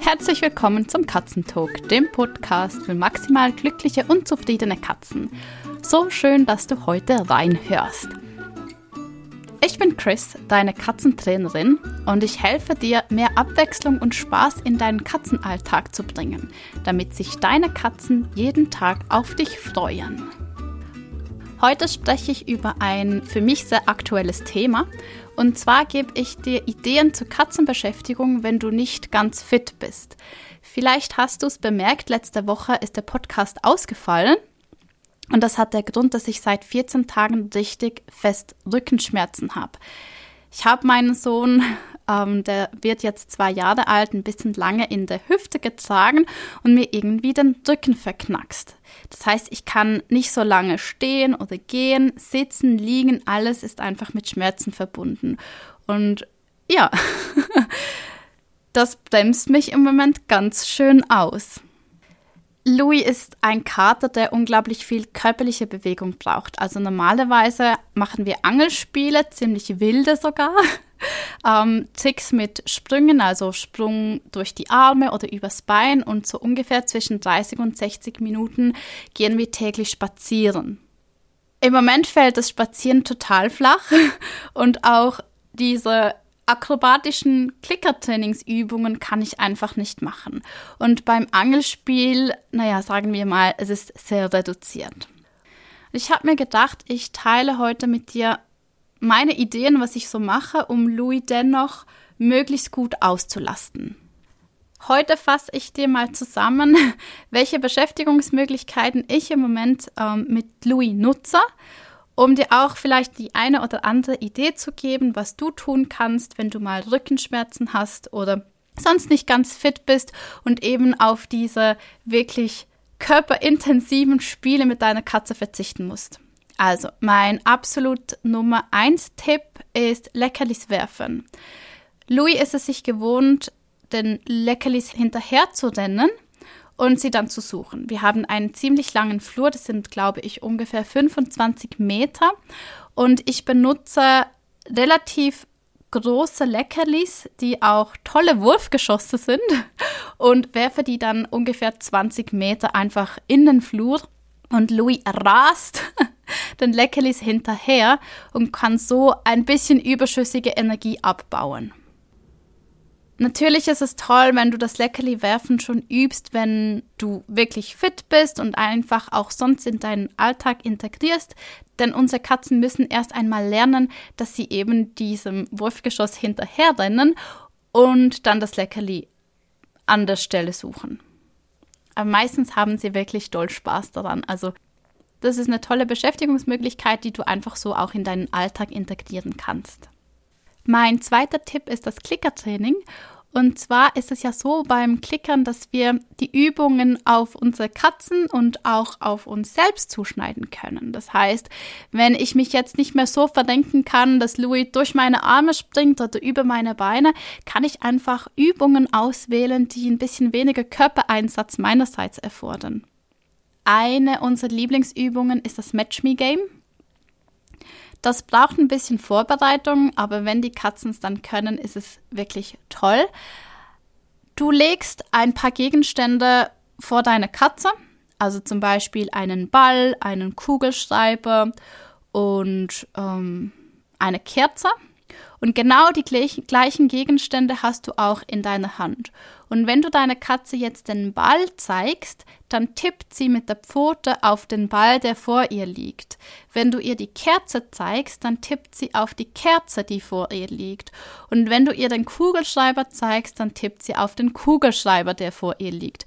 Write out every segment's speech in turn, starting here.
Herzlich willkommen zum Katzentalk, dem Podcast für maximal glückliche und zufriedene Katzen. So schön, dass du heute reinhörst. Ich bin Chris, deine Katzentrainerin, und ich helfe dir, mehr Abwechslung und Spaß in deinen Katzenalltag zu bringen, damit sich deine Katzen jeden Tag auf dich freuen. Heute spreche ich über ein für mich sehr aktuelles Thema. Und zwar gebe ich dir Ideen zur Katzenbeschäftigung, wenn du nicht ganz fit bist. Vielleicht hast du es bemerkt, letzte Woche ist der Podcast ausgefallen. Und das hat der Grund, dass ich seit 14 Tagen richtig fest Rückenschmerzen habe. Ich habe meinen Sohn, ähm, der wird jetzt zwei Jahre alt, ein bisschen lange in der Hüfte getragen und mir irgendwie den Rücken verknackst. Das heißt, ich kann nicht so lange stehen oder gehen, sitzen, liegen, alles ist einfach mit Schmerzen verbunden. Und ja, das bremst mich im Moment ganz schön aus. Louis ist ein Kater, der unglaublich viel körperliche Bewegung braucht. Also normalerweise machen wir Angelspiele, ziemlich wilde sogar. ähm, Tricks mit Sprüngen, also Sprung durch die Arme oder übers Bein und so ungefähr zwischen 30 und 60 Minuten gehen wir täglich spazieren. Im Moment fällt das Spazieren total flach und auch diese akrobatischen Klickertrainingsübungen kann ich einfach nicht machen. Und beim Angelspiel, naja, sagen wir mal, es ist sehr reduziert. Ich habe mir gedacht, ich teile heute mit dir meine Ideen, was ich so mache, um Louis dennoch möglichst gut auszulasten. Heute fasse ich dir mal zusammen, welche Beschäftigungsmöglichkeiten ich im Moment ähm, mit Louis nutze, um dir auch vielleicht die eine oder andere Idee zu geben, was du tun kannst, wenn du mal Rückenschmerzen hast oder sonst nicht ganz fit bist und eben auf diese wirklich körperintensiven Spiele mit deiner Katze verzichten musst. Also, mein absolut Nummer 1 Tipp ist Leckerlis werfen. Louis ist es sich gewohnt, den Leckerlis hinterher zu rennen und sie dann zu suchen. Wir haben einen ziemlich langen Flur, das sind, glaube ich, ungefähr 25 Meter. Und ich benutze relativ große Leckerlis, die auch tolle Wurfgeschosse sind und werfe die dann ungefähr 20 Meter einfach in den Flur. Und Louis rast den Leckerlis hinterher und kann so ein bisschen überschüssige Energie abbauen. Natürlich ist es toll, wenn du das Leckerli werfen schon übst, wenn du wirklich fit bist und einfach auch sonst in deinen Alltag integrierst, denn unsere Katzen müssen erst einmal lernen, dass sie eben diesem Wurfgeschoss hinterherrennen und dann das Leckerli an der Stelle suchen. Aber meistens haben sie wirklich doll Spaß daran. Also das ist eine tolle Beschäftigungsmöglichkeit, die du einfach so auch in deinen Alltag integrieren kannst. Mein zweiter Tipp ist das Klickertraining. Und zwar ist es ja so beim Klickern, dass wir die Übungen auf unsere Katzen und auch auf uns selbst zuschneiden können. Das heißt, wenn ich mich jetzt nicht mehr so verdenken kann, dass Louis durch meine Arme springt oder über meine Beine, kann ich einfach Übungen auswählen, die ein bisschen weniger Körpereinsatz meinerseits erfordern. Eine unserer Lieblingsübungen ist das Match Me Game. Das braucht ein bisschen Vorbereitung, aber wenn die Katzen es dann können, ist es wirklich toll. Du legst ein paar Gegenstände vor deine Katze, also zum Beispiel einen Ball, einen Kugelschreiber und ähm, eine Kerze. Und genau die gleichen Gegenstände hast du auch in deiner Hand. Und wenn du deiner Katze jetzt den Ball zeigst, dann tippt sie mit der Pfote auf den Ball, der vor ihr liegt. Wenn du ihr die Kerze zeigst, dann tippt sie auf die Kerze, die vor ihr liegt. Und wenn du ihr den Kugelschreiber zeigst, dann tippt sie auf den Kugelschreiber, der vor ihr liegt.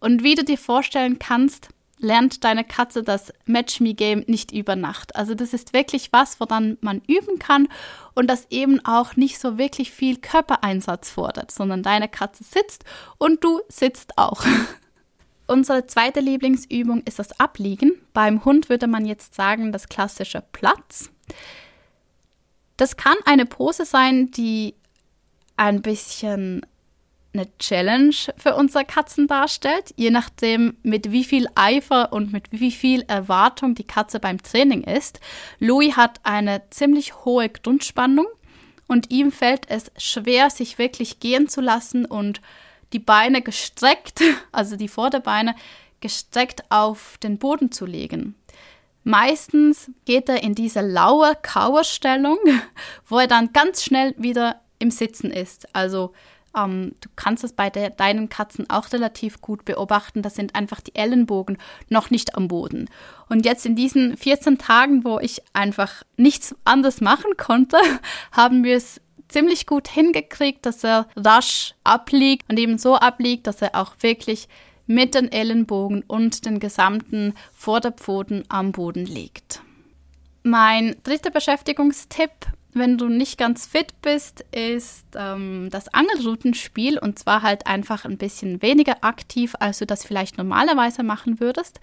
Und wie du dir vorstellen kannst, lernt deine Katze das Match Me Game nicht über Nacht. Also das ist wirklich was, woran man üben kann und das eben auch nicht so wirklich viel Körpereinsatz fordert, sondern deine Katze sitzt und du sitzt auch. Unsere zweite Lieblingsübung ist das Abliegen. Beim Hund würde man jetzt sagen, das klassische Platz. Das kann eine Pose sein, die ein bisschen eine Challenge für unsere Katzen darstellt, je nachdem, mit wie viel Eifer und mit wie viel Erwartung die Katze beim Training ist. Louis hat eine ziemlich hohe Grundspannung und ihm fällt es schwer, sich wirklich gehen zu lassen und die Beine gestreckt, also die Vorderbeine gestreckt auf den Boden zu legen. Meistens geht er in diese laue Kauerstellung, wo er dann ganz schnell wieder im Sitzen ist. Also ähm, du kannst es bei de deinen Katzen auch relativ gut beobachten. Da sind einfach die Ellenbogen noch nicht am Boden. Und jetzt in diesen 14 Tagen, wo ich einfach nichts anderes machen konnte, haben wir es ziemlich gut hingekriegt, dass er rasch abliegt und eben so abliegt, dass er auch wirklich mit den Ellenbogen und den gesamten Vorderpfoten am Boden liegt. Mein dritter Beschäftigungstipp, wenn du nicht ganz fit bist, ist ähm, das Angelroutenspiel und zwar halt einfach ein bisschen weniger aktiv, als du das vielleicht normalerweise machen würdest.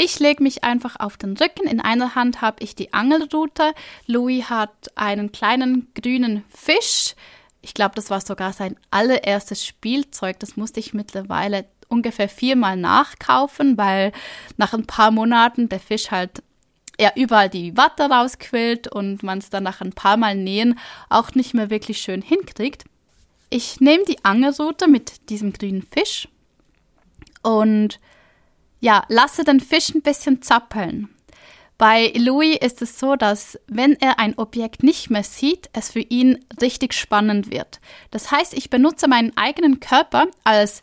Ich lege mich einfach auf den Rücken. In einer Hand habe ich die Angelrute. Louis hat einen kleinen grünen Fisch. Ich glaube, das war sogar sein allererstes Spielzeug. Das musste ich mittlerweile ungefähr viermal nachkaufen, weil nach ein paar Monaten der Fisch halt ja überall die Watte rausquillt und man es dann nach ein paar Mal nähen auch nicht mehr wirklich schön hinkriegt. Ich nehme die Angelrute mit diesem grünen Fisch und ja, lasse den Fisch ein bisschen zappeln. Bei Louis ist es so, dass wenn er ein Objekt nicht mehr sieht, es für ihn richtig spannend wird. Das heißt, ich benutze meinen eigenen Körper als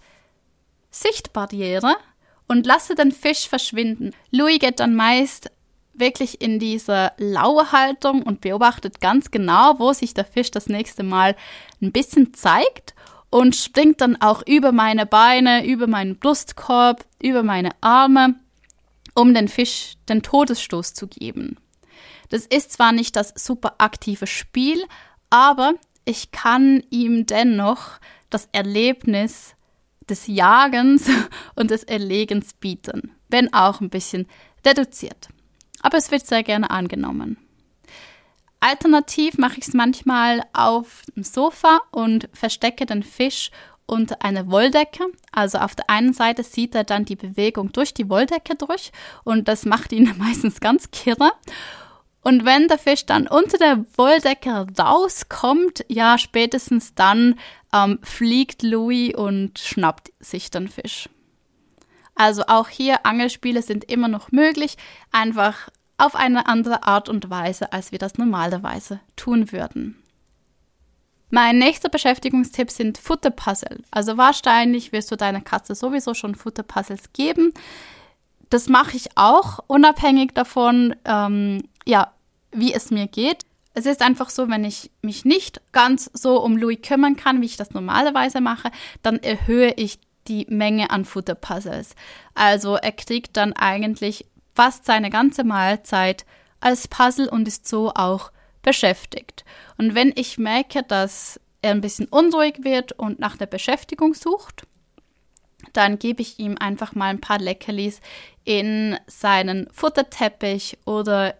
Sichtbarriere und lasse den Fisch verschwinden. Louis geht dann meist wirklich in diese laue Haltung und beobachtet ganz genau, wo sich der Fisch das nächste Mal ein bisschen zeigt und springt dann auch über meine Beine, über meinen Brustkorb, über meine Arme, um den Fisch den Todesstoß zu geben. Das ist zwar nicht das super aktive Spiel, aber ich kann ihm dennoch das Erlebnis des Jagens und des Erlegens bieten, wenn auch ein bisschen reduziert. Aber es wird sehr gerne angenommen. Alternativ mache ich es manchmal auf dem Sofa und verstecke den Fisch unter einer Wolldecke. Also auf der einen Seite sieht er dann die Bewegung durch die Wolldecke durch und das macht ihn meistens ganz kirre. Und wenn der Fisch dann unter der Wolldecke rauskommt, ja, spätestens dann ähm, fliegt Louis und schnappt sich den Fisch. Also auch hier Angelspiele sind immer noch möglich, einfach auf eine andere Art und Weise, als wir das normalerweise tun würden. Mein nächster Beschäftigungstipp sind Futterpuzzle. Also wahrscheinlich wirst du deiner Katze sowieso schon Futterpuzzles geben. Das mache ich auch, unabhängig davon, ähm, ja, wie es mir geht. Es ist einfach so, wenn ich mich nicht ganz so um Louis kümmern kann, wie ich das normalerweise mache, dann erhöhe ich die Menge an Futterpuzzles. Also er kriegt dann eigentlich fast seine ganze Mahlzeit als Puzzle und ist so auch beschäftigt. Und wenn ich merke, dass er ein bisschen unruhig wird und nach der Beschäftigung sucht, dann gebe ich ihm einfach mal ein paar Leckerlis in seinen Futterteppich oder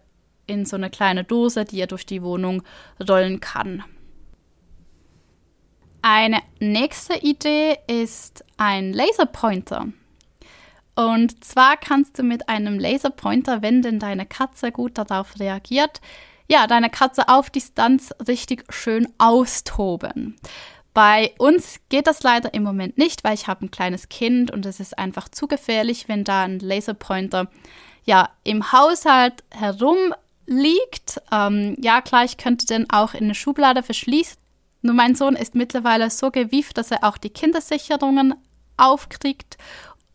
in so eine kleine Dose, die er durch die Wohnung rollen kann. Eine nächste Idee ist ein Laserpointer. Und zwar kannst du mit einem Laserpointer, wenn denn deine Katze gut darauf reagiert, ja, deine Katze auf Distanz richtig schön austoben. Bei uns geht das leider im Moment nicht, weil ich habe ein kleines Kind und es ist einfach zu gefährlich, wenn da ein Laserpointer ja im Haushalt herum liegt. Ähm, ja, klar, ich könnte den auch in eine Schublade verschließen. Nur mein Sohn ist mittlerweile so gewieft, dass er auch die Kindersicherungen aufkriegt.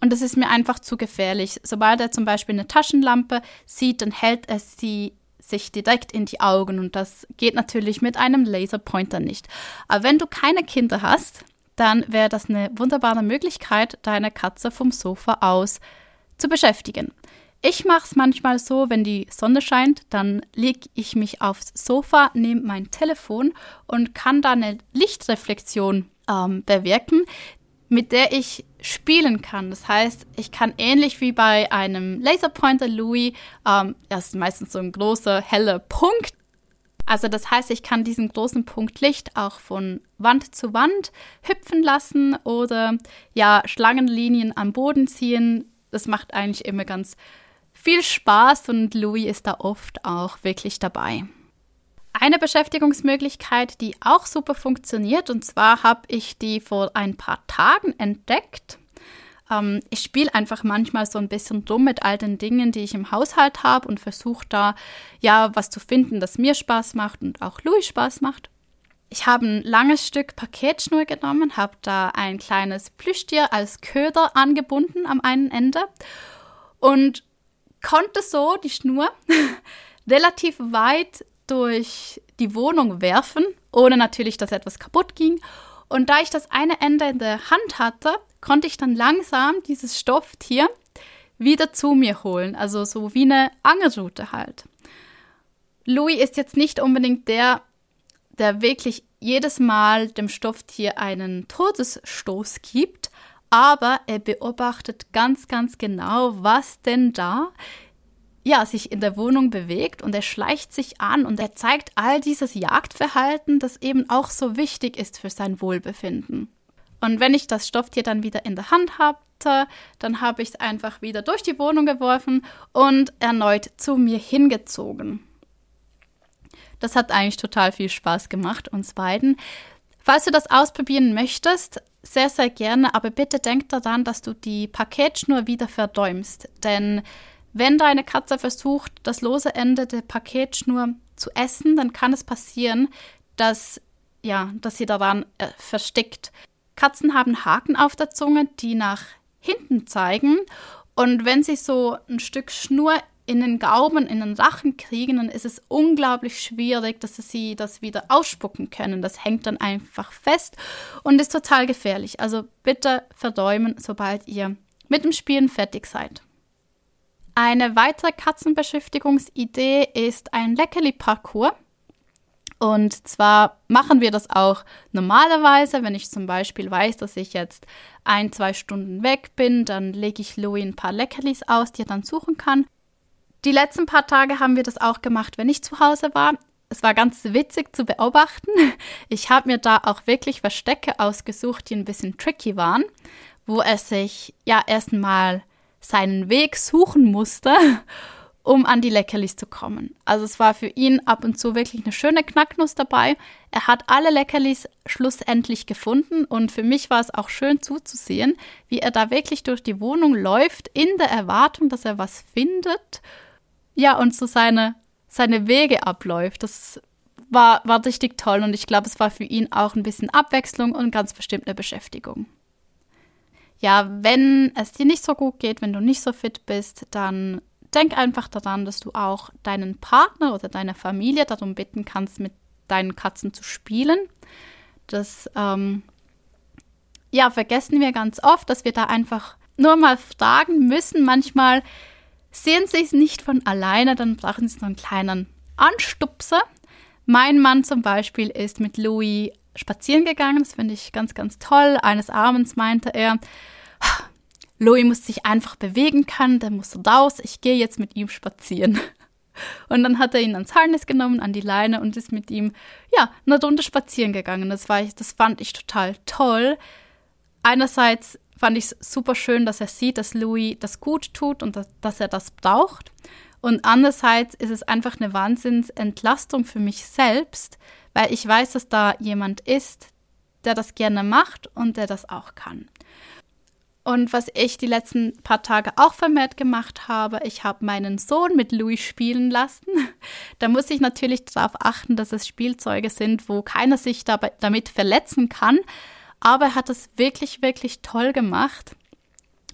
Und das ist mir einfach zu gefährlich. Sobald er zum Beispiel eine Taschenlampe sieht, dann hält er sie sich direkt in die Augen. Und das geht natürlich mit einem Laserpointer nicht. Aber wenn du keine Kinder hast, dann wäre das eine wunderbare Möglichkeit, deine Katze vom Sofa aus zu beschäftigen. Ich mache es manchmal so, wenn die Sonne scheint, dann lege ich mich aufs Sofa, nehme mein Telefon und kann da eine Lichtreflexion ähm, bewirken, mit der ich spielen kann. Das heißt, ich kann ähnlich wie bei einem Laserpointer Louis, ähm, das ist meistens so ein großer, heller Punkt. Also das heißt, ich kann diesen großen Punkt Licht auch von Wand zu Wand hüpfen lassen oder ja, Schlangenlinien am Boden ziehen. Das macht eigentlich immer ganz viel Spaß und Louis ist da oft auch wirklich dabei. Eine Beschäftigungsmöglichkeit, die auch super funktioniert, und zwar habe ich die vor ein paar Tagen entdeckt. Ähm, ich spiele einfach manchmal so ein bisschen dumm mit all den Dingen, die ich im Haushalt habe und versuche da ja was zu finden, das mir Spaß macht und auch Louis Spaß macht. Ich habe ein langes Stück Paketschnur genommen, habe da ein kleines Plüschtier als Köder angebunden am einen Ende und konnte so die Schnur relativ weit durch die Wohnung werfen, ohne natürlich, dass etwas kaputt ging. Und da ich das eine Ende in der Hand hatte, konnte ich dann langsam dieses Stofftier wieder zu mir holen. Also so wie eine Angelrute halt. Louis ist jetzt nicht unbedingt der, der wirklich jedes Mal dem Stofftier einen Todesstoß gibt, aber er beobachtet ganz, ganz genau, was denn da ja, sich in der Wohnung bewegt und er schleicht sich an und er zeigt all dieses Jagdverhalten, das eben auch so wichtig ist für sein Wohlbefinden. Und wenn ich das Stofftier dann wieder in der Hand hatte, dann habe ich es einfach wieder durch die Wohnung geworfen und erneut zu mir hingezogen. Das hat eigentlich total viel Spaß gemacht, uns beiden. Falls du das ausprobieren möchtest, sehr, sehr gerne, aber bitte denk daran, dass du die Paketschnur wieder verdäumst, denn wenn deine Katze versucht, das lose Ende der Paketschnur zu essen, dann kann es passieren, dass, ja, dass sie daran äh, verstickt. Katzen haben Haken auf der Zunge, die nach hinten zeigen. Und wenn sie so ein Stück Schnur in den Gaumen, in den Rachen kriegen, dann ist es unglaublich schwierig, dass sie das wieder ausspucken können. Das hängt dann einfach fest und ist total gefährlich. Also bitte verdäumen, sobald ihr mit dem Spielen fertig seid. Eine weitere Katzenbeschäftigungsidee ist ein Leckerli-Parcours. Und zwar machen wir das auch normalerweise, wenn ich zum Beispiel weiß, dass ich jetzt ein, zwei Stunden weg bin, dann lege ich Louis ein paar Leckerlis aus, die er dann suchen kann. Die letzten paar Tage haben wir das auch gemacht, wenn ich zu Hause war. Es war ganz witzig zu beobachten. Ich habe mir da auch wirklich Verstecke ausgesucht, die ein bisschen tricky waren, wo er sich ja erstmal seinen Weg suchen musste, um an die Leckerlis zu kommen. Also es war für ihn ab und zu wirklich eine schöne Knacknuss dabei. Er hat alle Leckerlis schlussendlich gefunden und für mich war es auch schön zuzusehen, wie er da wirklich durch die Wohnung läuft, in der Erwartung, dass er was findet. Ja, und so seine, seine Wege abläuft. Das war, war richtig toll und ich glaube, es war für ihn auch ein bisschen Abwechslung und ganz bestimmt eine Beschäftigung ja, wenn es dir nicht so gut geht, wenn du nicht so fit bist, dann denk einfach daran, dass du auch deinen Partner oder deine Familie darum bitten kannst, mit deinen Katzen zu spielen. Das ähm, ja, vergessen wir ganz oft, dass wir da einfach nur mal fragen müssen. Manchmal sehen sie es nicht von alleine, dann brauchen sie so einen kleinen Anstupser. Mein Mann zum Beispiel ist mit Louis spazieren gegangen. Das finde ich ganz, ganz toll. Eines Abends meinte er, Louis muss sich einfach bewegen können, der muss raus, ich gehe jetzt mit ihm spazieren. Und dann hat er ihn ans Harness genommen, an die Leine und ist mit ihm, ja, eine Runde spazieren gegangen. Das, war, das fand ich total toll. Einerseits fand ich es super schön, dass er sieht, dass Louis das gut tut und dass, dass er das braucht. Und andererseits ist es einfach eine Wahnsinnsentlastung für mich selbst, weil ich weiß, dass da jemand ist, der das gerne macht und der das auch kann. Und was ich die letzten paar Tage auch vermehrt gemacht habe, ich habe meinen Sohn mit Louis spielen lassen. Da muss ich natürlich darauf achten, dass es Spielzeuge sind, wo keiner sich dabei, damit verletzen kann. Aber er hat es wirklich, wirklich toll gemacht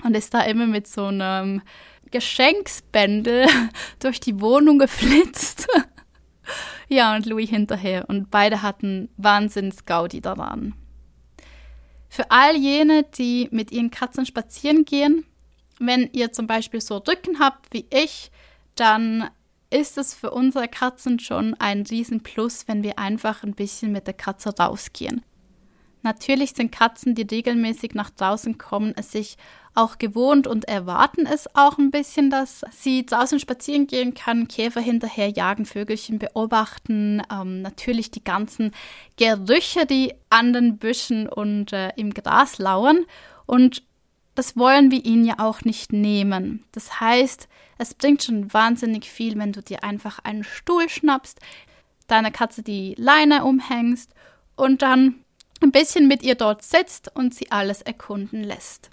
und ist da immer mit so einem Geschenksbändel durch die Wohnung geflitzt. Ja, und Louis hinterher. Und beide hatten Wahnsinns Gaudi daran. Für all jene, die mit ihren Katzen spazieren gehen, wenn ihr zum Beispiel so Rücken habt wie ich, dann ist es für unsere Katzen schon ein Riesenplus, wenn wir einfach ein bisschen mit der Katze rausgehen. Natürlich sind Katzen, die regelmäßig nach draußen kommen, es sich auch gewohnt und erwarten es auch ein bisschen, dass sie draußen spazieren gehen kann, Käfer hinterher jagen, Vögelchen beobachten, ähm, natürlich die ganzen Gerüche, die an den Büschen und äh, im Gras lauern. Und das wollen wir ihnen ja auch nicht nehmen. Das heißt, es bringt schon wahnsinnig viel, wenn du dir einfach einen Stuhl schnappst, deiner Katze die Leine umhängst und dann ein bisschen mit ihr dort sitzt und sie alles erkunden lässt.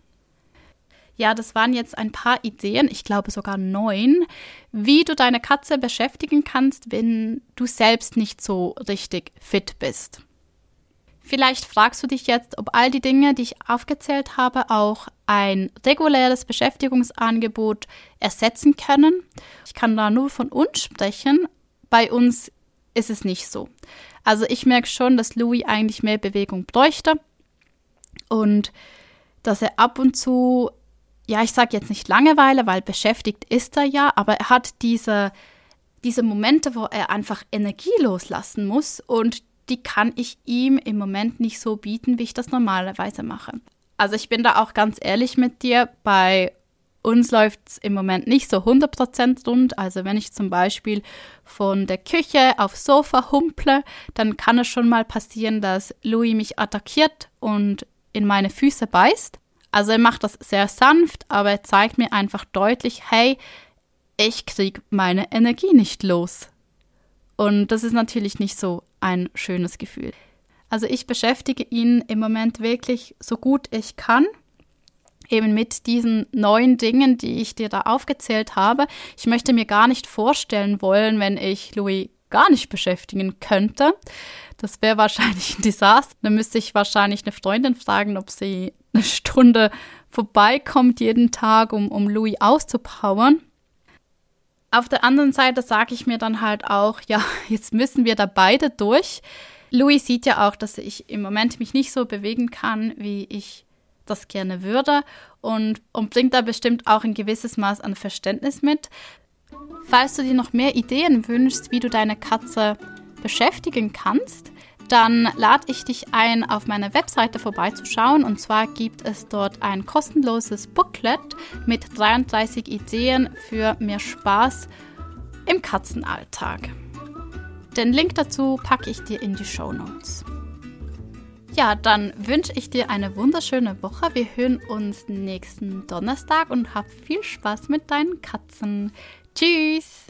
Ja, das waren jetzt ein paar Ideen, ich glaube sogar neun, wie du deine Katze beschäftigen kannst, wenn du selbst nicht so richtig fit bist. Vielleicht fragst du dich jetzt, ob all die Dinge, die ich aufgezählt habe, auch ein reguläres Beschäftigungsangebot ersetzen können. Ich kann da nur von uns sprechen. Bei uns ist es nicht so. Also ich merke schon, dass Louis eigentlich mehr Bewegung bräuchte und dass er ab und zu, ja, ich sage jetzt nicht Langeweile, weil beschäftigt ist er ja, aber er hat diese, diese Momente, wo er einfach Energie loslassen muss und die kann ich ihm im Moment nicht so bieten, wie ich das normalerweise mache. Also ich bin da auch ganz ehrlich mit dir, bei uns läuft es im Moment nicht so 100% rund. Also wenn ich zum Beispiel von der Küche aufs Sofa humple, dann kann es schon mal passieren, dass Louis mich attackiert und in meine Füße beißt. Also er macht das sehr sanft, aber er zeigt mir einfach deutlich, hey, ich krieg meine Energie nicht los. Und das ist natürlich nicht so ein schönes Gefühl. Also ich beschäftige ihn im Moment wirklich so gut ich kann eben mit diesen neuen Dingen, die ich dir da aufgezählt habe. Ich möchte mir gar nicht vorstellen wollen, wenn ich Louis gar nicht beschäftigen könnte. Das wäre wahrscheinlich ein Desaster. Dann müsste ich wahrscheinlich eine Freundin fragen, ob sie eine Stunde vorbeikommt jeden Tag, um, um Louis auszupowern. Auf der anderen Seite sage ich mir dann halt auch, ja, jetzt müssen wir da beide durch. Louis sieht ja auch, dass ich im Moment mich nicht so bewegen kann, wie ich das gerne würde und, und bringt da bestimmt auch ein gewisses Maß an Verständnis mit. Falls du dir noch mehr Ideen wünschst, wie du deine Katze beschäftigen kannst, dann lade ich dich ein, auf meiner Webseite vorbeizuschauen. Und zwar gibt es dort ein kostenloses Booklet mit 33 Ideen für mehr Spaß im Katzenalltag. Den Link dazu packe ich dir in die Show Notes. Ja, dann wünsche ich dir eine wunderschöne Woche. Wir hören uns nächsten Donnerstag und hab viel Spaß mit deinen Katzen. Tschüss!